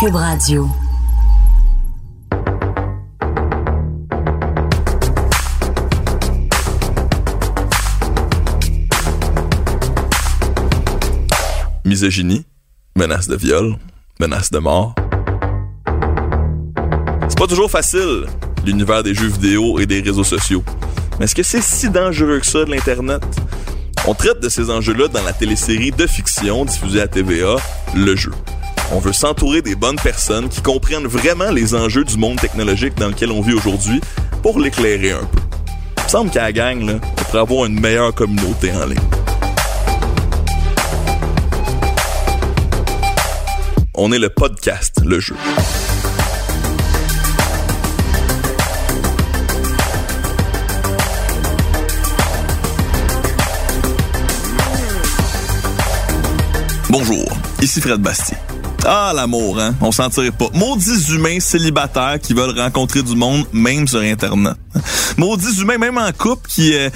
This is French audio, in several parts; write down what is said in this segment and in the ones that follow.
Cube Radio. misogynie, menace de viol, menace de mort. C'est pas toujours facile, l'univers des jeux vidéo et des réseaux sociaux. Mais est-ce que c'est si dangereux que ça de l'Internet? On traite de ces enjeux-là dans la télésérie de fiction diffusée à TVA, Le Jeu. On veut s'entourer des bonnes personnes qui comprennent vraiment les enjeux du monde technologique dans lequel on vit aujourd'hui pour l'éclairer un peu. Il semble qu'à la gang, on pourrait avoir une meilleure communauté en ligne. On est le podcast, le jeu. Bonjour, ici Fred Bastien. Ah, l'amour, hein? On s'en tirait pas. Maudits humains célibataires qui veulent rencontrer du monde, même sur Internet. Maudits humains, même en couple, qui euh,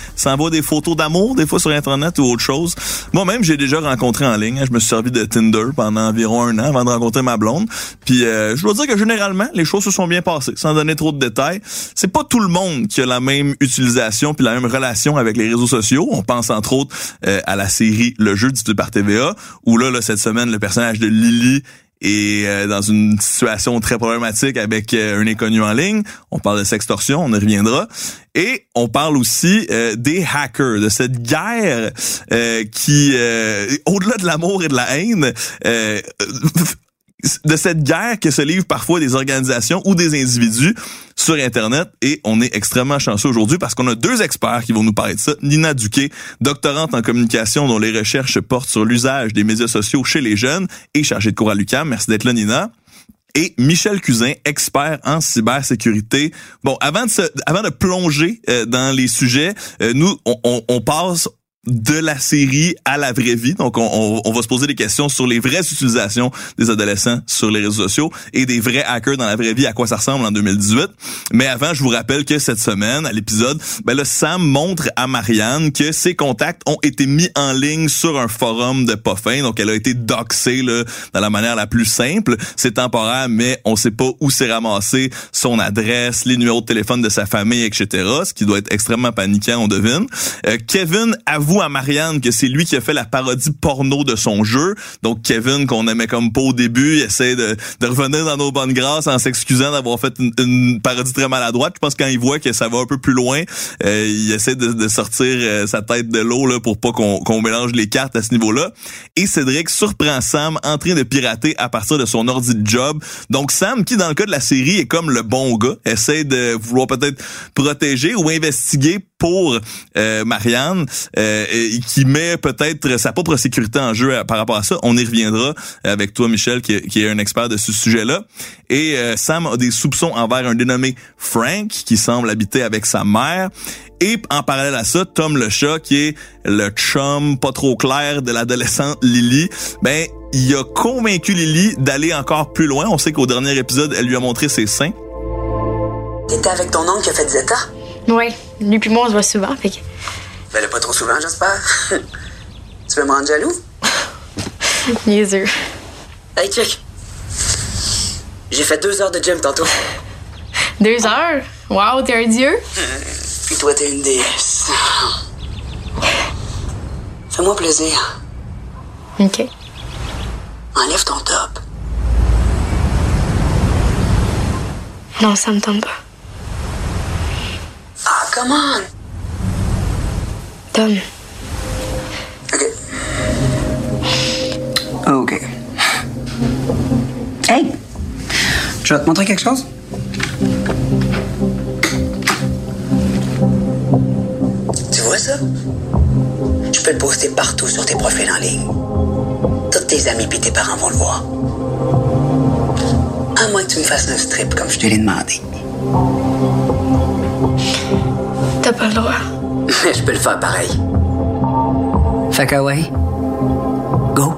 des photos d'amour, des fois sur Internet ou autre chose. Moi-même, j'ai déjà rencontré en ligne. hein. Je me suis servi de Tinder pendant environ un an avant de rencontrer ma blonde. Puis, euh, je dois dire que généralement, les choses se sont bien passées. Sans donner trop de détails, c'est pas tout le monde qui a la même utilisation puis la même relation avec les réseaux sociaux. On pense entre autres euh, à la série Le Jeu diffusée par TVA, où là, cette semaine, le personnage de Lily et euh, dans une situation très problématique avec euh, un inconnu en ligne. On parle de sextorsion, on y reviendra. Et on parle aussi euh, des hackers, de cette guerre euh, qui, euh, au-delà de l'amour et de la haine, de cette guerre que se livrent parfois des organisations ou des individus sur Internet. Et on est extrêmement chanceux aujourd'hui parce qu'on a deux experts qui vont nous parler de ça. Nina Duquet, doctorante en communication dont les recherches portent sur l'usage des médias sociaux chez les jeunes et chargée de cours à l'UQAM. Merci d'être là, Nina. Et Michel Cousin, expert en cybersécurité. Bon, avant de, se, avant de plonger euh, dans les sujets, euh, nous, on, on, on passe de la série à la vraie vie. Donc, on, on, on va se poser des questions sur les vraies utilisations des adolescents sur les réseaux sociaux et des vrais hackers dans la vraie vie, à quoi ça ressemble en 2018. Mais avant, je vous rappelle que cette semaine, à l'épisode, ben là, Sam montre à Marianne que ses contacts ont été mis en ligne sur un forum de pas fin. Donc, elle a été doxée là, dans la manière la plus simple. C'est temporaire, mais on sait pas où s'est ramassé son adresse, les numéros de téléphone de sa famille, etc. Ce qui doit être extrêmement paniquant, on devine. Euh, Kevin avoue à Marianne que c'est lui qui a fait la parodie porno de son jeu. Donc Kevin, qu'on aimait comme pas au début, essaie de, de revenir dans nos bonnes grâces en s'excusant d'avoir fait une, une parodie très maladroite. Je pense que quand il voit que ça va un peu plus loin, euh, il essaie de, sortir euh, sa tête de l'eau là pour pas qu'on qu'on mélange les cartes à ce niveau-là. Et Cédric surprend Sam en train de pirater à partir de son ordi de job. Donc Sam, qui dans le cas de la série est comme le bon gars, essaie de vouloir peut-être protéger ou investiguer pour euh, Marianne, euh, et qui met peut-être sa propre sécurité en jeu euh, par rapport à ça. On y reviendra avec toi, Michel, qui qui est un expert de ce sujet-là. Et euh, Sam a des soupçons envers un dénommé Frank, qui semble habiter avec sa mère. Et en parallèle à ça, Tom le chat, qui est le chum pas trop clair de l'adolescente Lily, ben il a convaincu Lily d'aller encore plus loin. On sait qu'au dernier épisode, elle lui a montré ses seins. T'étais avec ton oncle qui a fait Zeta? Ouais, lui puis moi, on se voit souvent, fait que... Ben, là, pas trop souvent, j'espère. tu veux me rendre jaloux? Niaiseux. Hey, check. J'ai fait deux heures de gym tantôt. Deux heures? Wow, t'es un dieu? Puis toi, t'es une déesse. Fais-moi plaisir. OK. Enlève ton top. Non, ça me tente pas. Come on. Tom, OK. OK. Hey! Je vais te montrer quelque chose? Tu vois ça? Je peux le poster partout sur tes profils en ligne. Toutes tes amis puis tes parents vont le voir. À moins que tu me fasses un strip comme je te l'ai demandé. T'as pas le droit. Mais je peux le faire pareil. Fait que ouais. Go.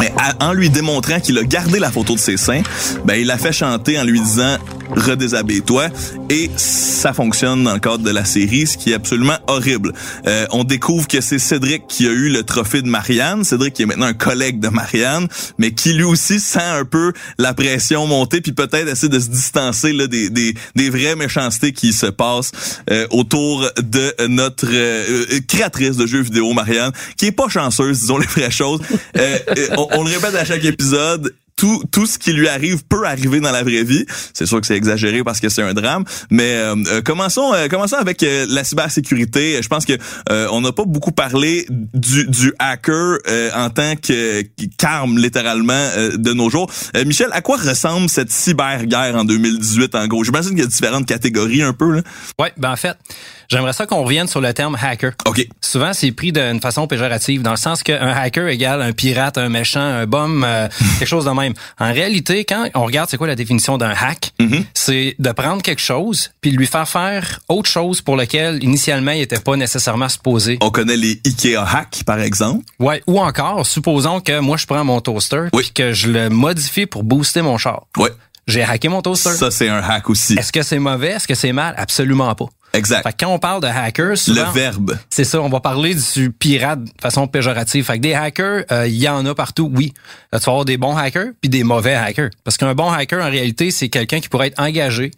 Mais à- en lui démontrant qu'il a gardé la photo de ses seins, ben il l'a fait chanter en lui disant redéshabille-toi et ça fonctionne dans le cadre de la série, ce qui est absolument horrible. Euh, on découvre que c'est Cédric qui a eu le trophée de Marianne, Cédric qui est maintenant un collègue de Marianne, mais qui lui aussi sent un peu la pression monter puis peut-être essaie de se distancer là, des, des, des vraies méchancetés qui se passent euh, autour de notre euh, euh, créatrice de jeux vidéo Marianne, qui est pas chanceuse, disons les vraies choses. Euh, euh, on, on le répète à chaque épisode, tout, tout ce qui lui arrive peut arriver dans la vraie vie. C'est sûr que c'est exagéré parce que c'est un drame, mais euh, euh, commençons, euh, commençons avec euh, la cybersécurité. Je pense que on n'a pas beaucoup parlé du, hacker en tant que qu'arme littéralement de nos jours. Michel, à quoi ressemble cette cyberguerre en 2018 en gros? J'imagine qu'il y a différentes catégories un peu là. Ouais, ben en fait, j'aimerais ça qu'on revienne sur le terme hacker. Ok. Souvent, c'est pris d'une façon péjorative, dans le sens qu'un hacker égale un pirate, un méchant, un bum, euh, quelque chose de même. En réalité, quand on regarde c'est quoi la définition d'un hack, c'est de prendre quelque chose puis de lui faire faire autre chose pour lequel initialement il était pas nécessairement supposé. On connaît les Ikea hacks par exemple. Ouais, ou encore, supposons que moi je prends mon toaster Oui. puis que je le modifie pour booster mon char. Ouais. J'ai hacké mon toaster. Ça c'est un hack aussi. Est-ce que c'est mauvais? Est-ce que c'est mal? Absolument pas. Exact. Fait que quand on parle de hackers, souvent, Le verbe. c'est ça, on va parler du pirate de façon péjorative. Fait que des hackers, euh, il y en a partout, oui. Là, tu vas avoir des bons hackers puis des mauvais hackers. Parce qu'un bon hacker, en réalité, c'est quelqu'un qui pourrait être engagé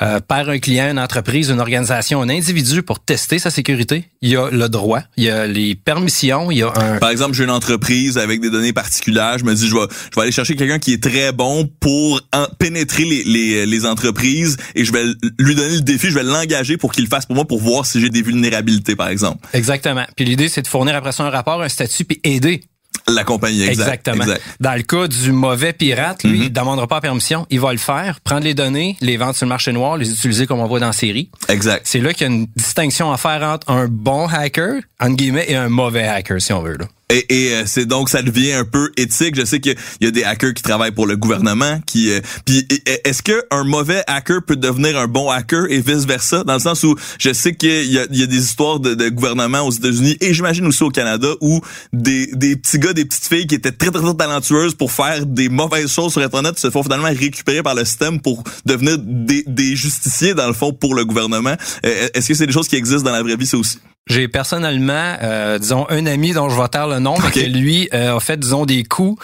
euh, par un client, une entreprise, une organisation, un individu pour tester sa sécurité. Il y a le droit, il y a les permissions, il y a un... Par exemple, j'ai une entreprise avec des données particulières. Je me dis, je vais, je vais aller chercher quelqu'un qui est très bon pour en- pénétrer les, les, les entreprises et je vais lui donner le défi, je vais l'engager pour qu'il le fasse pour moi pour voir si j'ai des vulnérabilités, par exemple. Exactement. Puis l'idée, c'est de fournir après ça un rapport, un statut, puis aider La compagnie, exact. Exactement. exact. Dans le cas du mauvais pirate, lui, il demandera pas permission, il va le faire, prendre les données, les vendre sur le marché noir, les utiliser comme on voit dans la série. Exact. C'est là qu'il y a une distinction à faire entre un bon hacker, entre guillemets, et un mauvais hacker, si on veut. Là. Et, et, euh, c'est donc ça devient un peu éthique. Je sais qu'il y a des hackers qui travaillent pour le gouvernement. Qui, euh, puis est-ce que un mauvais hacker peut devenir un bon hacker et vice versa, dans le sens où je sais qu'il y y a des histoires de, de gouvernement aux États-Unis et j'imagine aussi au Canada où des, des petits gars, des petites filles qui étaient très très très talentueuses pour faire des mauvaises choses sur Internet se font finalement récupérer par le système pour devenir des, des justiciers dans le fond pour le gouvernement. Euh, Est-ce que c'est des choses qui existent dans la vraie vie, ça aussi? J'ai personnellement, euh, disons, un ami dont je vais taire le nom, mais Ok. que lui euh, a fait, disons, des coups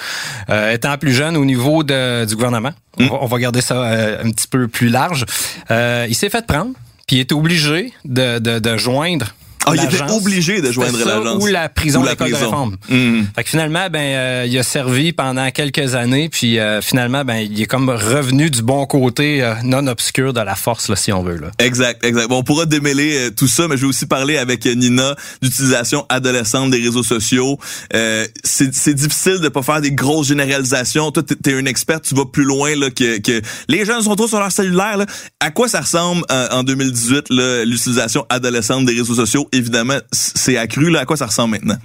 euh, étant plus jeune au niveau de, du gouvernement. Hmm. On, va, on va garder ça euh, un petit peu plus large. Euh, il s'est fait prendre, puis il est obligé de, de, de joindre Ah, il était obligé de joindre l'agence. Ou la prison Ou de la l'école de prison. réforme. Mhm. Fait que finalement, ben, euh, il a servi pendant quelques années, puis euh, finalement, ben, il est comme revenu du bon côté euh, non obscur de la force, là, si on veut. Là. Exact, exact. Bon, on pourra démêler euh, tout ça, mais je vais aussi parler avec Nina d'utilisation adolescente des réseaux sociaux. Euh, c'est c'est difficile de pas faire des grosses généralisations. Toi, t'es- t'es une experte, tu vas plus loin là que, que les jeunes sont trop sur leur cellulaire. Là. À quoi ça ressemble euh, en 2018 là, l'utilisation adolescente des réseaux sociaux Évidemment, c'est accru. Là, à quoi ça ressemble maintenant?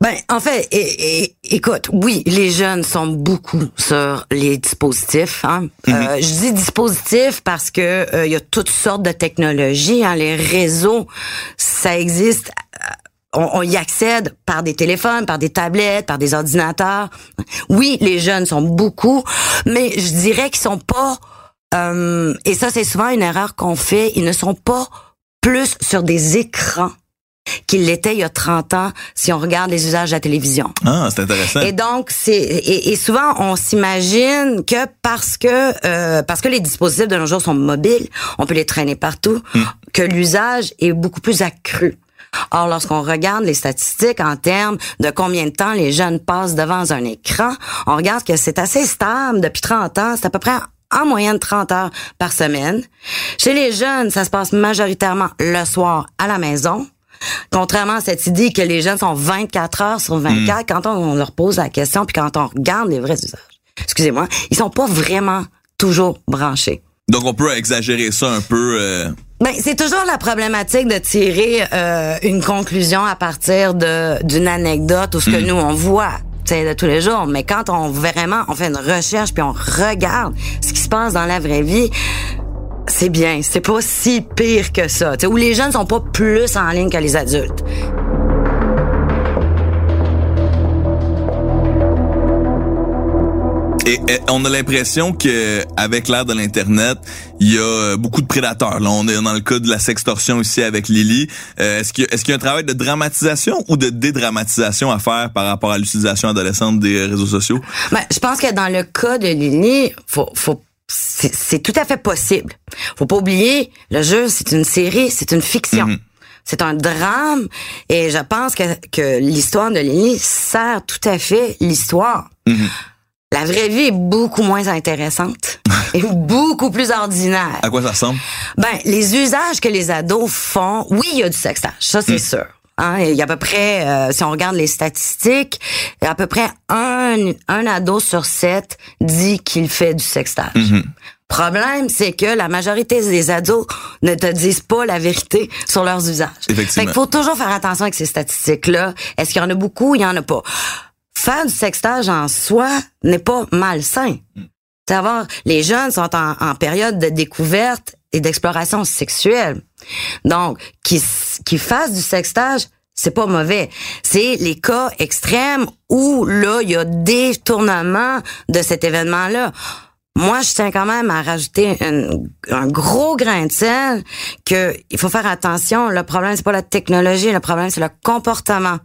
Ben, en fait, écoute, oui, les jeunes sont beaucoup sur les dispositifs. Hein. Euh, je dis dispositifs parce que euh, il y a toutes sortes de technologies. Hein. Les réseaux, ça existe. euh, On, on y accède par des téléphones, par des tablettes, par des ordinateurs. Oui, les jeunes sont beaucoup, mais je dirais qu'ils sont pas. euh, et ça, c'est souvent une erreur qu'on fait. Ils ne sont pas plus sur des écrans qu'il l'était il y a 30 ans si on regarde les usages de la télévision. Ah, c'est intéressant. Et donc c'est et, et souvent on s'imagine que parce que euh, parce que les dispositifs de nos jours sont mobiles, on peut les traîner partout, que l'usage est beaucoup plus accru. Or, lorsqu'on regarde les statistiques en termes de combien de temps les jeunes passent devant un écran, on regarde que c'est assez stable depuis 30 ans. C'est à peu près en moyenne 30 heures par semaine. Chez les jeunes, ça se passe majoritairement le soir à la maison. Contrairement à cette idée que les jeunes sont 24 heures sur 24, quand on, on leur pose la question, puis quand on regarde les vrais usages, excusez-moi, ils sont pas vraiment toujours branchés. Donc, on peut exagérer ça un peu. euh, Ben, c'est toujours la problématique de tirer euh, une conclusion à partir de d'une anecdote ou ce que nous on voit de tous les jours. Mais quand on vraiment on fait une recherche puis on regarde ce qui se passe dans la vraie vie, c'est bien. C'est pas si pire que ça. Où les jeunes sont pas plus en ligne que les adultes. Et, et on a l'impression que avec l'ère de l'internet, il y a beaucoup de prédateurs. Là, on est dans le cas de la sextorsion ici avec Lily. Euh, est-ce qu'il y, a- est-ce qu'il y a un travail de dramatisation ou de dédramatisation à faire par rapport à l'utilisation adolescente des réseaux sociaux? Ben, je pense que dans le cas de Lily, faut, faut, c'est c'est tout à fait possible. Faut pas oublier, le jeu, c'est une série, c'est une fiction. Mhm. C'est un drame et je pense que, que l'histoire de Lily sert tout à fait l'histoire. Mhm. La vraie vie est beaucoup moins intéressante et beaucoup plus ordinaire. À quoi ça ressemble? Ben, les usages que les ados font, oui, il y a du sextage, ça c'est sûr. Hein, il y a à peu près, euh, si on regarde les statistiques, il y a à peu près un, un ado sur sept dit qu'il fait du sextage. Problème, c'est que la majorité des ados ne te disent pas la vérité sur leurs usages. Effectivement. Fait qu'il faut toujours faire attention avec ces statistiques-là. Est-ce qu'il y en a beaucoup? Il y en a pas. Faire du sextage en soi n'est pas malsain. Savoir, les jeunes sont en, en période de découverte et d'exploration sexuelle. Donc, qui qui fassent du sextage, c'est pas mauvais. C'est les cas extrêmes où là il y a détournement de cet événement-là. Moi, je tiens quand même à rajouter un gros grain de sel que il faut faire attention. Le problème, c'est pas la technologie, le problème, c'est le comportement.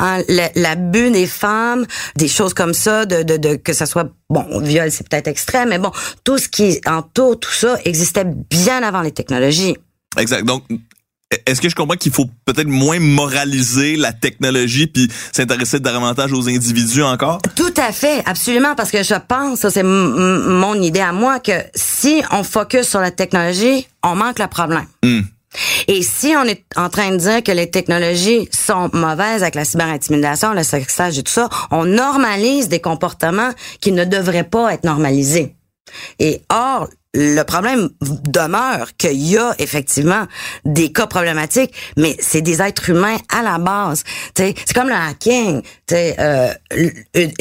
Hein, L'abus des femmes, des choses comme ça, de, de, de que ça soit bon, viol, c'est peut-être extrême, mais bon, tout ce qui entoure tout ça existait bien avant les technologies. Exact. Donc, est-ce que je comprends qu'il faut peut-être moins moraliser la technologie puis s'intéresser davantage aux individus encore? Tout à fait, absolument, parce que je pense, ça c'est mon idée à moi, que si on focus sur la technologie, on manque le problème. Et si on est en train de dire que les technologies sont mauvaises avec la cyberintimidation, le sextage et tout ça, on normalise des comportements qui ne devraient pas être normalisés. Et or, le problème demeure qu'il y a effectivement des cas problématiques, mais c'est des êtres humains à la base. T'sais, c'est comme le hacking. T'sais, euh,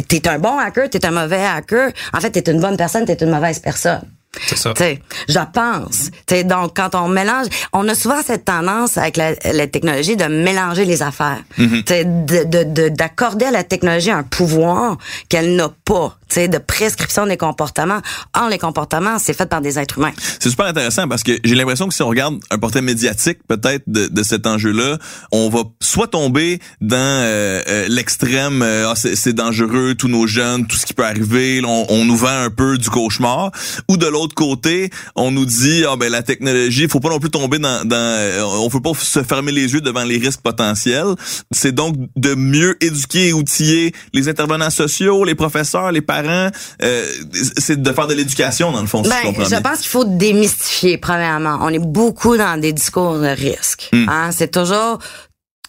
t'es un bon hacker, t'es un mauvais hacker. En fait, t'es une bonne personne, t'es une mauvaise personne. C'est ça. T'sais, je pense. T'sais, donc, quand on mélange, on a souvent cette tendance avec la, la technologie de mélanger les affaires. T'sais, de, de, de- d'accorder à la technologie un pouvoir qu'elle n'a pas. T'sais, de prescription des comportements. Or, les comportements, c'est fait par des êtres humains. C'est super intéressant parce que j'ai l'impression que si on regarde un portrait médiatique peut-être de, de cet enjeu-là, on va soit tomber dans euh, euh, l'extrême, euh, Ah, c'est, c'est dangereux, tous nos jeunes, tout ce qui peut arriver, on, on nous vend un peu du cauchemar, ou de l'autre côté, on nous dit ah ben la technologie, faut pas non plus tomber dans, dans euh, on peut pas se fermer les yeux devant les risques potentiels. C'est donc de mieux éduquer et outiller les intervenants sociaux, les professeurs, les parents. euh, c'est de faire de l'éducation dans le fond, si je Ben, je pense qu'il faut démystifier, premièrement. On est beaucoup dans des discours de risque. Hmm. Hein? C'est toujours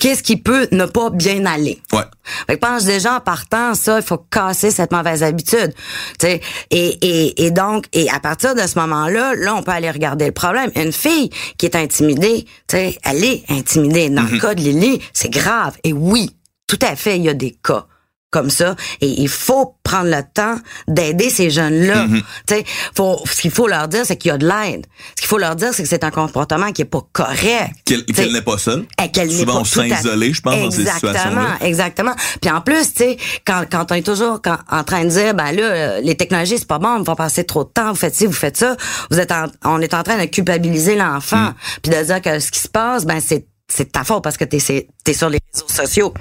qu'est-ce qui peut ne pas bien aller? Ouais. Fait que je pense déjà en partant, ça, il faut casser cette mauvaise habitude. Tu sais, et, et, et donc, et à partir de ce moment-là, là, on peut aller regarder le problème. Une fille qui est intimidée, tu sais, elle est intimidée. Dans le cas de Lily, c'est grave. Et oui, tout à fait, il y a des cas comme ça et il faut prendre le temps d'aider ces jeunes-là. Tu sais, faut ce qu'il faut leur dire c'est qu'il y a de l'aide. Ce qu'il faut leur dire c'est que c'est un comportement qui est pas correct. Qu'elle, n'est pas seule. et qu'elle n'est pas on se tout sent à- isolé, je pense, dans ces Exactement, situations-là. exactement. Puis en plus, tu sais, quand, quand on est toujours quand- en train de dire, ben là, euh, les technologies, c'est pas bon, vous faites passer trop de temps, vous faites ci, vous faites ça, vous êtes en- on est en train de culpabiliser l'enfant, Mm. puis de dire que ce qui se passe, ben c'est c'est de ta faute parce que t'es t'es sur les réseaux sociaux.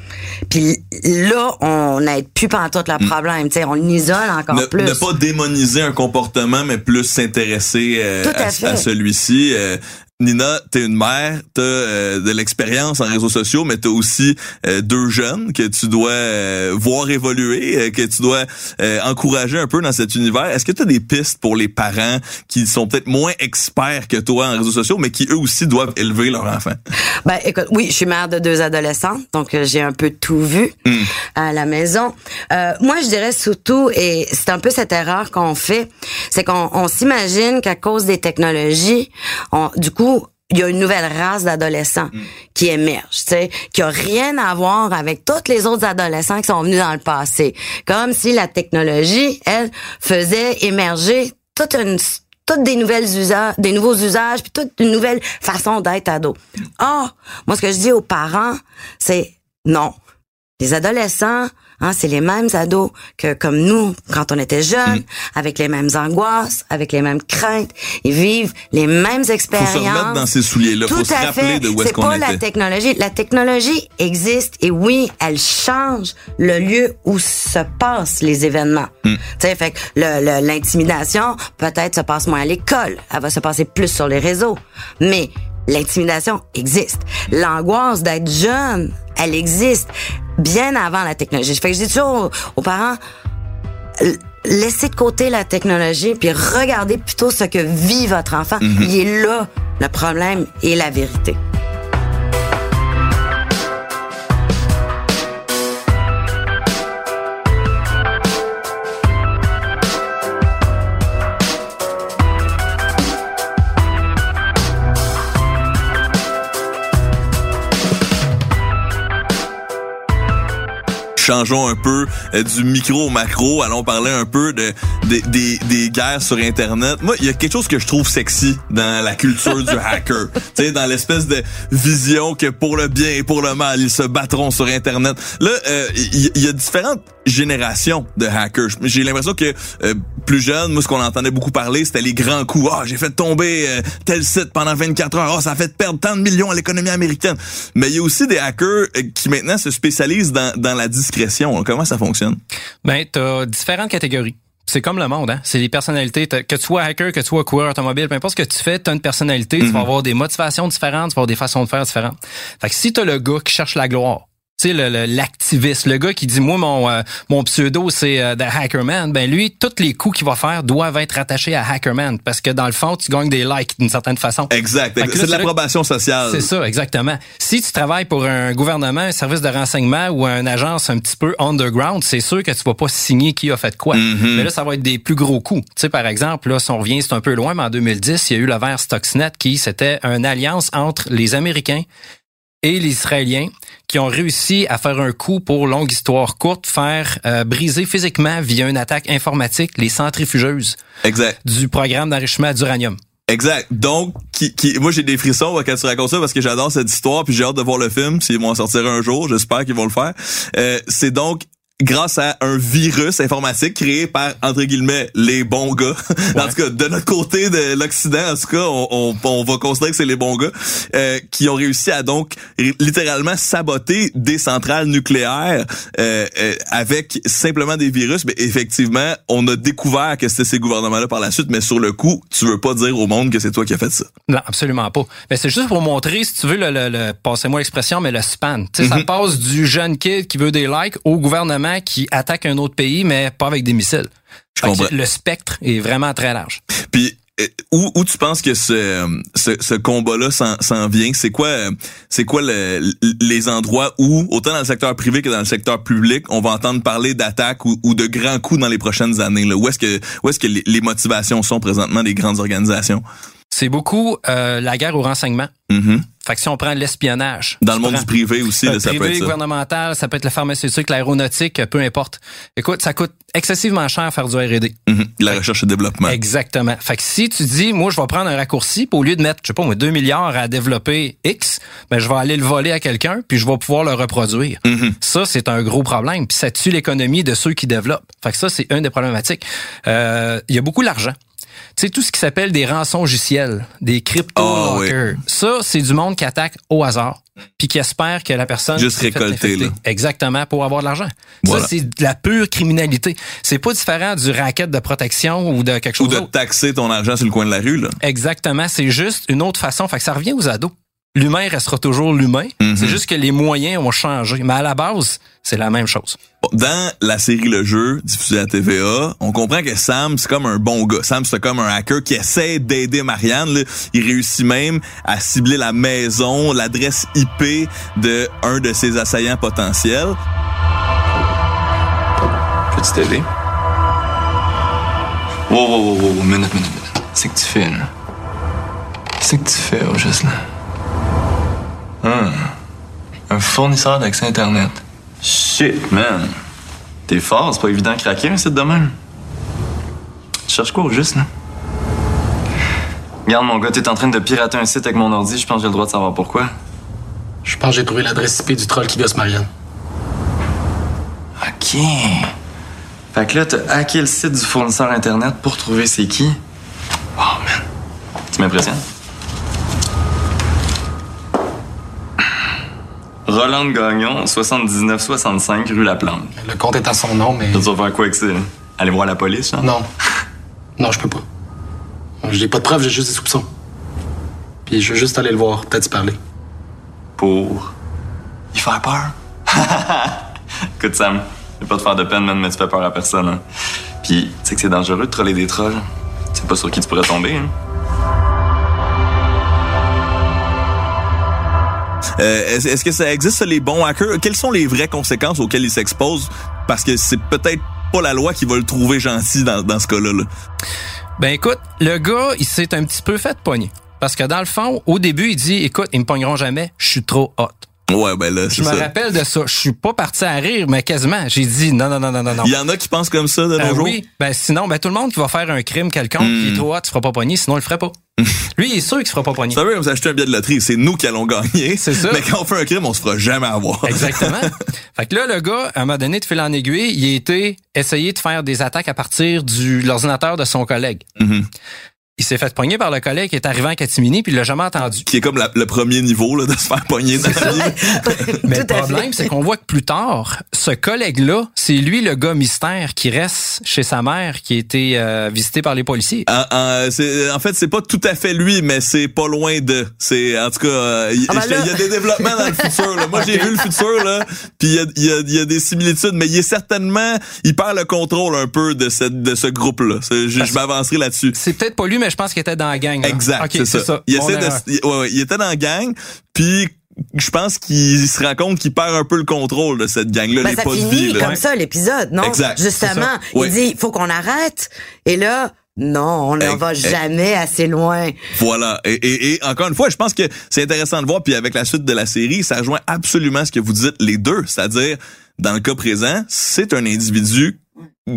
Puis là, on n'aide plus pantoute le problème, tu sais, on l'isole encore Mm. ne, plus. ne pas démoniser un comportement, mais plus s'intéresser euh, à celui-ci. Euh, Nina, t'es une mère, t'as euh, de l'expérience en réseaux sociaux, mais t'as aussi euh, deux jeunes que tu dois euh, voir évoluer, euh, que tu dois euh, encourager un peu dans cet univers. Est-ce que t'as des pistes pour les parents qui sont peut-être moins experts que toi en réseaux sociaux, mais qui eux aussi doivent élever leur enfant? Ben, écoute, oui, je suis mère de deux adolescents, donc euh, j'ai un peu tout vu à la maison. Euh, moi, je dirais surtout, et c'est un peu cette erreur qu'on fait, c'est qu'on on s'imagine qu'à cause des technologies, on, du coup, il y a une nouvelle race d'adolescents qui émerge, tu sais, qui a rien à voir avec tous les autres adolescents qui sont venus dans le passé. Comme si la technologie, elle, faisait émerger toute une toutes des nouvelles usages, des nouveaux usages, puis toute une nouvelle façon d'être ado. Ah, moi ce que je dis aux parents, c'est non. Les adolescents, hein, c'est les mêmes ados que comme nous quand on était jeunes, Mm. avec les mêmes angoisses, avec les mêmes craintes. Ils vivent les mêmes Faut expériences. se remettre dans ces souliers-là. Faut se à rappeler fait. de où est-ce C'est qu'on pas la était. technologie. La technologie existe et oui, elle change le lieu où se passent les événements. Hmm. Tu sais, fait que l'intimidation peut-être se passe moins à l'école. Elle va se passer plus sur les réseaux. Mais l'intimidation existe. L'angoisse d'être jeune, elle existe bien avant la technologie. Fait que je dis toujours aux, aux parents, laissez de côté la technologie puis regardez plutôt ce que vit votre enfant. Il est là le problème et la vérité. Changeons un peu euh, du micro au macro. Allons parler un peu de, des- des, des guerres sur Internet. Moi, il y a quelque chose que je trouve sexy dans la culture du hacker. Tu sais, dans l'espèce de vision que pour le bien et pour le mal, ils se battront sur Internet. Là, euh, il y, a différentes générations de hackers. J'ai l'impression que euh, plus jeune, moi, ce qu'on entendait beaucoup parler, c'était les grands coups. Ah, j'ai fait tomber euh, tel site pendant 24 heures. Ah, ça a fait perdre tant de millions à l'économie américaine. Mais il y a aussi des hackers qui maintenant se spécialisent dans, dans la discrétion. Comment ça fonctionne? Ben, t'as différentes catégories. C'est comme le monde, hein. C'est les personnalités. Que tu sois hacker, que tu sois coureur automobile, peu importe ce que tu fais, t'as une personnalité, tu vas avoir des motivations différentes, tu vas avoir des façons de faire différentes. Fait que si t'as le gars qui cherche la gloire, tu sais, le- le- l'activiste, le, gars qui dit, moi, mon, euh, mon pseudo, c'est euh, The Hackerman, ben lui, tous les coups qu'il va faire doivent être attachés à Hackerman, parce que dans le fond, tu gagnes des likes d'une certaine façon. Exact. C'est de l'approbation sociale. C'est ça, exactement. Si tu travailles pour un gouvernement, un service de renseignement ou une agence un petit peu underground, c'est sûr que tu vas pas signer qui a fait quoi. Mais là, ça va être des plus gros coups. Tu sais, par exemple, là, si on revient, c'est un peu loin, mais en 2010, il y a eu l'affaire Stuxnet qui, c'était une alliance entre les Américains et les Israéliens qui ont réussi à faire un coup pour longue histoire courte, faire euh, briser physiquement via une attaque informatique les centrifugeuses Exact. du programme d'enrichissement d'uranium. Exact. Donc, qui, qui, moi j'ai des frissons quand tu racontes ça parce que j'adore cette histoire puis j'ai hâte de voir le film s'ils vont en sortir un jour. J'espère qu'ils vont le faire. Euh, c'est donc grâce à un virus informatique créé par entre guillemets les bons gars. en tout cas, de notre côté de l'Occident, en tout cas, on, on, on va considérer que c'est les bons gars euh, qui ont réussi à donc littéralement saboter des centrales nucléaires euh, euh, avec simplement des virus. Mais effectivement, on a découvert que c'était ces gouvernements-là par la suite. Mais sur le coup, tu veux pas dire au monde que c'est toi qui as fait ça. Non, absolument pas. Mais c'est juste pour montrer, si tu veux, le, le, le- passez-moi l'expression, mais le span. Ça passe du jeune kid qui veut des likes au gouvernement qui attaque un autre pays, mais pas avec des missiles. Je comprends. Le spectre est vraiment très large. Puis euh, où, où tu penses que ce, ce, ce combat-là s'en, vient? C'est quoi, euh, c'est quoi le- les endroits où, autant dans le secteur privé que dans le secteur public, on va entendre parler d'attaques ou, ou de grands coups dans les prochaines années? Là? Où est-ce que, où est-ce que les, les motivations sont présentement des grandes organisations? C'est beaucoup euh, la guerre au renseignement. Mhm. Fait que si on prend l'espionnage. Dans le monde prends- du privé aussi, là, ça privé, peut être ça. gouvernemental, ça peut être le pharmaceutique, l'aéronautique, peu importe. Écoute, ça coûte excessivement cher à faire du R&D. Mhm. La recherche et développement. Exactement. Fait que si tu dis, moi, je vais prendre un raccourci, puis au lieu de mettre, je sais pas, moi, 2 milliards à développer X, ben, je vais aller le voler à quelqu'un, puis je vais pouvoir le reproduire. Mhm. Ça, c'est un gros problème. Puis ça tue l'économie de ceux qui développent. Fait que ça, c'est une des problématiques. Euh, Il y a beaucoup d'argent. Tu sais, tout ce qui s'appelle des rançongiciels, des crypto oui. hackers. Ça, c'est du monde qui attaque au hasard, puis qui espère que la personne Juste récolter, là. Exactement, pour avoir de l'argent. Voilà. Ça, c'est de la pure criminalité. C'est pas différent du racket de protection ou de quelque Ou chose de d'autre. taxer ton argent sur le coin de la rue, là. Exactement, c'est juste une autre façon. Fait que ça revient aux ados. L'humain restera toujours l'humain. Mhm. C'est juste que les moyens ont changé. Mais à la base, c'est la même chose. Dans la série Le Jeu, diffusée à TVA, on comprend que Sam, c'est comme un bon gars. Sam, c'est comme un hacker qui essaie d'aider Marianne. là. Il réussit même à cibler la maison, l'adresse IP de un de ses assaillants potentiels. Peux-tu t'aider? Wow, wow, wow, wow, minute, minute, minute. C'est que tu fais, là. Qu'est-ce que tu fais au juste là? Hum. Un fournisseur d'accès Internet. Shit, man. T'es fort, c'est pas évident de craquer un site de même. Tu cherches quoi au juste, là? Regarde, mon gars, t'es en train de pirater un site avec mon ordi, je pense que j'ai le droit de savoir pourquoi. Je pense que j'ai trouvé l'adresse IP du troll qui gosse Marianne. OK. Fait que là, t'as hacké le site du fournisseur Internet pour trouver c'est qui. Wow, man. Tu m'impressionnes? Roland Gagnon, 79-65, rue La Plante. Le compte est à son nom, mais. Tu vas faire quoi avec ça? Aller voir la police, là? Non. Non, je peux pas. J'ai pas de preuves, j'ai juste des soupçons. Puis je veux juste aller le voir, peut-être parler. Pour? Y faire peur? Écoute, Sam, je vais pas te faire de peine, man, mais tu fais peur à personne, hein. Puis, tu sais que c'est dangereux de troller des trolls. Tu sais pas sur qui tu pourrais tomber, hein. Euh, est-ce que ça existe, les bons hackers? Quelles sont les vraies conséquences auxquelles ils s'exposent? Parce que c'est peut-être pas la loi qui va le trouver gentil dans, dans ce cas-là. là. Ben écoute, le gars, il s'est un petit peu fait pogner. Parce que dans le fond, au début, il dit, écoute, ils me pogneront jamais, je suis trop hot. Ouais, ben là, Je me ça. rappelle de ça. Je suis pas parti à rire, mais quasiment. J'ai dit non, non, non, non, non, non. Il y en a qui pensent comme ça de nos Euh, jours? oui, ben sinon, ben tout le monde qui va faire un crime quelconque, Hmm. qui est trop hot, tu feras pas pogner, sinon il le ferait pas. Lui, il est sûr qu'il se fera pas. C'est un peu comme s'acheter un billet de loterie. C'est nous qui allons gagner. C'est ça. Mais quand on fait un crime, on se fera jamais avoir. Exactement. fait que là, le gars, à un moment donné, de fil en aiguille, il a été essayer de faire des attaques à partir du l'ordinateur de son collègue. Mhm. Il s'est fait pogner par le collègue qui est arrivé en catimini, puis il l'a jamais entendu. Qui est comme la- le premier niveau là, de se faire pogner dans la vie. Mais le Tout problème, c'est qu'on voit que plus tard, ce collègue-là, c'est lui le gars mystère qui reste chez sa mère, qui a été euh, visité par les policiers. En, en- c'est- en fait, c'est pas tout à fait lui, mais c'est pas loin de. C'est en tout cas, euh, il Ah ben il y, a là- des développements dans le futur. Là. Moi, j'ai vu le futur là, puis il y a, il y a- il y a des similitudes, mais il est certainement, il perd le contrôle un peu de cette de ce groupe-là. C'est- Je, je m'avancerai là-dessus. C'est peut-être pas lui, mais je pense qu'il était dans la gang. là. Exact, Ok, c'est ça. Il essaie de, ouais, ouais, il était dans la gang, puis je pense qu'il se rend compte qu'il perd un peu le contrôle de cette gang-là, Ben, les ça pas de finit vie. là. comme ça, l'épisode, non? Exact, Justement, il Oui. dit, faut qu'on arrête. Et là, non, on n'en Eh, va jamais assez loin. Voilà. Et, et, et encore une fois, je pense que c'est intéressant de voir. Puis avec la suite de la série, ça rejoint absolument ce que vous dites les deux. C'est-à-dire, dans le cas présent, c'est un individu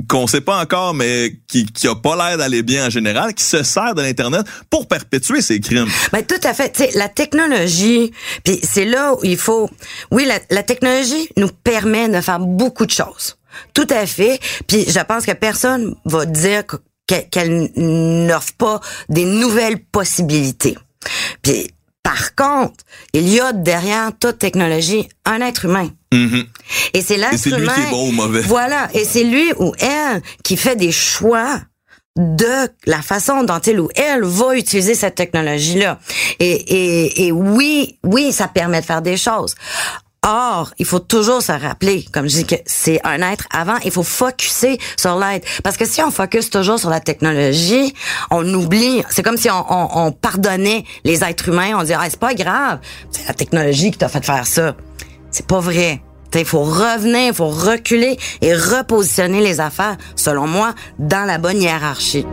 qu'on sait pas encore, mais qui, qui a pas l'air d'aller bien en général, qui se sert de l'Internet pour perpétuer ses crimes. Ben, tout à fait. Tu sais, la technologie, puis c'est là où il faut... Oui, la, la technologie nous permet de faire beaucoup de choses. Tout à fait. Puis je pense que personne va dire que- qu'elle qu'elle n'offre pas des nouvelles possibilités. Puis par contre, il y a derrière toute technologie un être humain. Mhm. Et c'est l'être c'est lui humain. qui est bon ou mauvais. Voilà. Et c'est lui ou elle qui fait des choix de la façon dont il ou elle va utiliser cette technologie-là. Et, et, et oui, oui, ça permet de faire des choses. Or, il faut toujours se rappeler, comme je dis, que c'est un être avant, il faut focuser sur l'être. Parce que si on focus toujours sur la technologie, on oublie, c'est comme si on, on, on pardonnait les êtres humains, on dit, ah, c'est pas grave, c'est la technologie qui t'a fait faire ça. C'est pas vrai. Il faut revenir, il faut reculer et repositionner les affaires, selon moi, dans la bonne hiérarchie.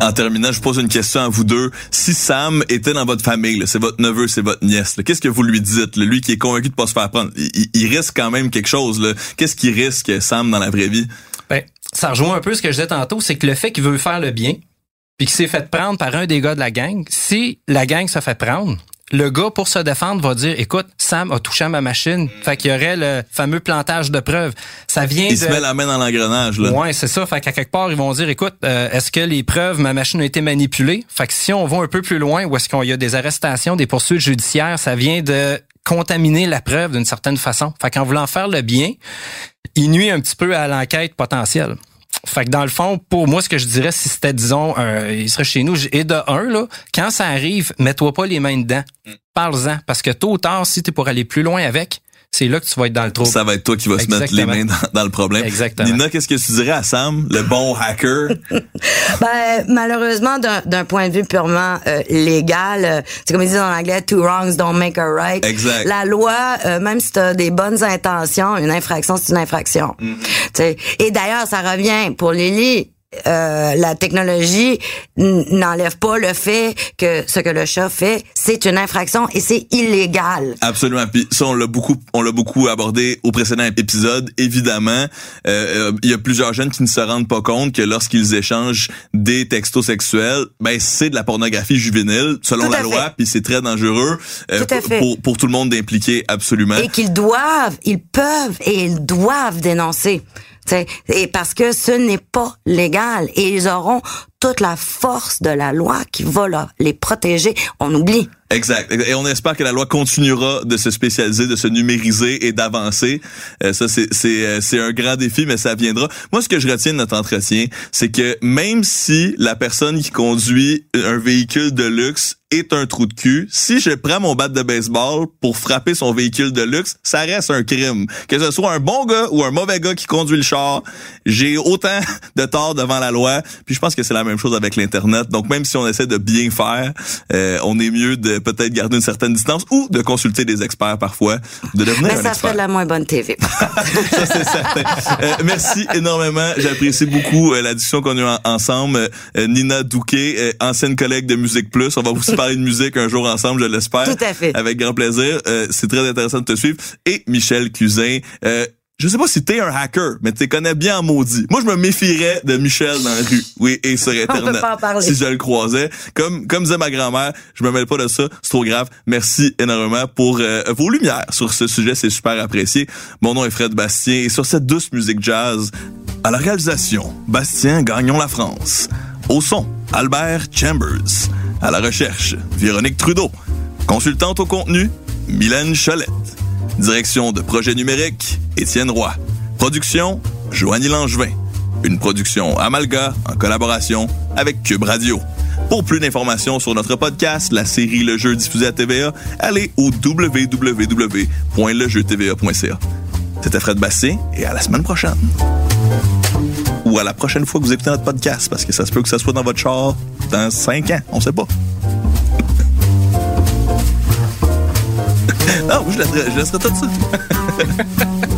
En terminant, je pose une question à vous deux. Si Sam était dans votre famille, c'est votre neveu, c'est votre nièce, qu'est-ce que vous lui dites? là? Lui qui est convaincu de pas se faire prendre, il, risque quand même quelque chose. Qu'est-ce qu'il risque, Sam, dans la vraie vie? Ben, ça rejoint un peu ce que je disais tantôt, c'est que le fait qu'il veut faire le bien, puis qu'il s'est fait prendre par un des gars de la gang, si la gang se fait prendre, le gars, pour se défendre, va dire, écoute, Sam a touché à ma machine. Fait qu'il y aurait le fameux plantage de preuves. Ça vient Il de... se met la main dans l'engrenage. là. Ouais, c'est ça. Fait qu'à quelque part, ils vont dire, écoute, euh, est-ce que les preuves, ma machine a été manipulée? Fait que si on va un peu plus loin, où est-ce qu'il y a des arrestations, des poursuites judiciaires, ça vient de contaminer la preuve d'une certaine façon. Fait qu'en voulant faire le bien, il nuit un petit peu à l'enquête potentielle. Fait que dans le fond, pour moi, ce que je dirais, si c'était, disons, un, il serait chez nous, et de un, là, quand ça arrive, mets-toi pas les mains dedans. Parle-en. Parce que tôt ou tard, si t'es pour aller plus loin avec, c'est là que tu vas être dans le trou. Ça va être toi qui vas se mettre les mains dans, dans le problème. Exactement. Nina, qu'est-ce que tu dirais à Sam, le bon hacker? Ben, malheureusement, d'un point de vue purement euh, légal, euh, c'est comme ils disent en anglais, two wrongs don't make a right. Exact. La loi, euh, même si tu as des bonnes intentions, une infraction, c'est une infraction. Sais. Et d'ailleurs, ça revient pour Lily. Euh, la technologie n'enlève pas le fait que ce que le chat fait, c'est une infraction et c'est illégal. Absolument. Puis ça, on l'a beaucoup, on l'a beaucoup abordé au précédent épisode. Évidemment, euh, il y a plusieurs jeunes qui ne se rendent pas compte que lorsqu'ils échangent des textos sexuels, ben c'est de la pornographie juvénile selon la loi. Puis c'est très dangereux euh, Tout pour pour tout le monde d'impliquer absolument. et qu'ils doivent, ils peuvent et ils doivent dénoncer. Et parce que ce n'est pas légal et ils auront toute la force de la loi qui va leur- les protéger. On oublie. Exact. Et on espère que la loi continuera de se spécialiser, de se numériser et d'avancer. Euh, ça, euh, c'est un grand défi, mais ça viendra. Moi, ce que je retiens de notre entretien, c'est que même si la personne qui conduit un véhicule de luxe est un trou de cul, si je prends mon bat de baseball pour frapper son véhicule de luxe, ça reste un crime. Que ce soit un bon gars ou un mauvais gars qui conduit le char, j'ai autant de tort devant la loi. Puis je pense que c'est la même chose avec l'internet. Donc même si on essaie de bien faire, euh, on est mieux de peut-être garder une certaine distance ou de consulter des experts parfois, de devenir Mais un ça expert. fait de la moins bonne TV. Ça, c'est certain. Euh, merci énormément. J'apprécie beaucoup euh, la discussion qu'on a en- ensemble. Euh, Nina Douquet, euh, ancienne collègue de Musique Plus. On va aussi parler de musique un jour ensemble, je l'espère. Tout à fait. Avec grand plaisir. Euh, c'est très intéressant de te suivre. Et Michel Cusin. Euh, je sais pas si t'es un hacker, mais tu connais bien en maudit. Moi, je me méfierais de Michel dans la rue, oui, et sur Internet. pas en parler. Si je le croisais. Comme, comme disait ma grand-mère, je me mêle pas de ça, c'est trop grave. Merci énormément pour euh, vos lumières sur ce sujet, c'est super apprécié. Mon nom est Fred Bastien et sur cette douce musique jazz, à la réalisation, Bastien Gagnon la France. Au son, Albert Chambers. À la recherche, Véronique Trudeau. Consultante au contenu, Mylène Cholette. Direction de projet numérique, Étienne Roy. Production, Joanie Langevin. Une production Amalga en collaboration avec Cube Radio. Pour plus d'informations sur notre podcast, la série Le Jeu diffusé à TVA, allez au www.lejeutva.ca. C'était Fred Bastien et à la semaine prochaine. Ou à la prochaine fois que vous écoutez notre podcast, parce que ça se peut que ça soit dans votre char dans cinq ans, on sait pas. non, je laisserai, je laisserai tout ça.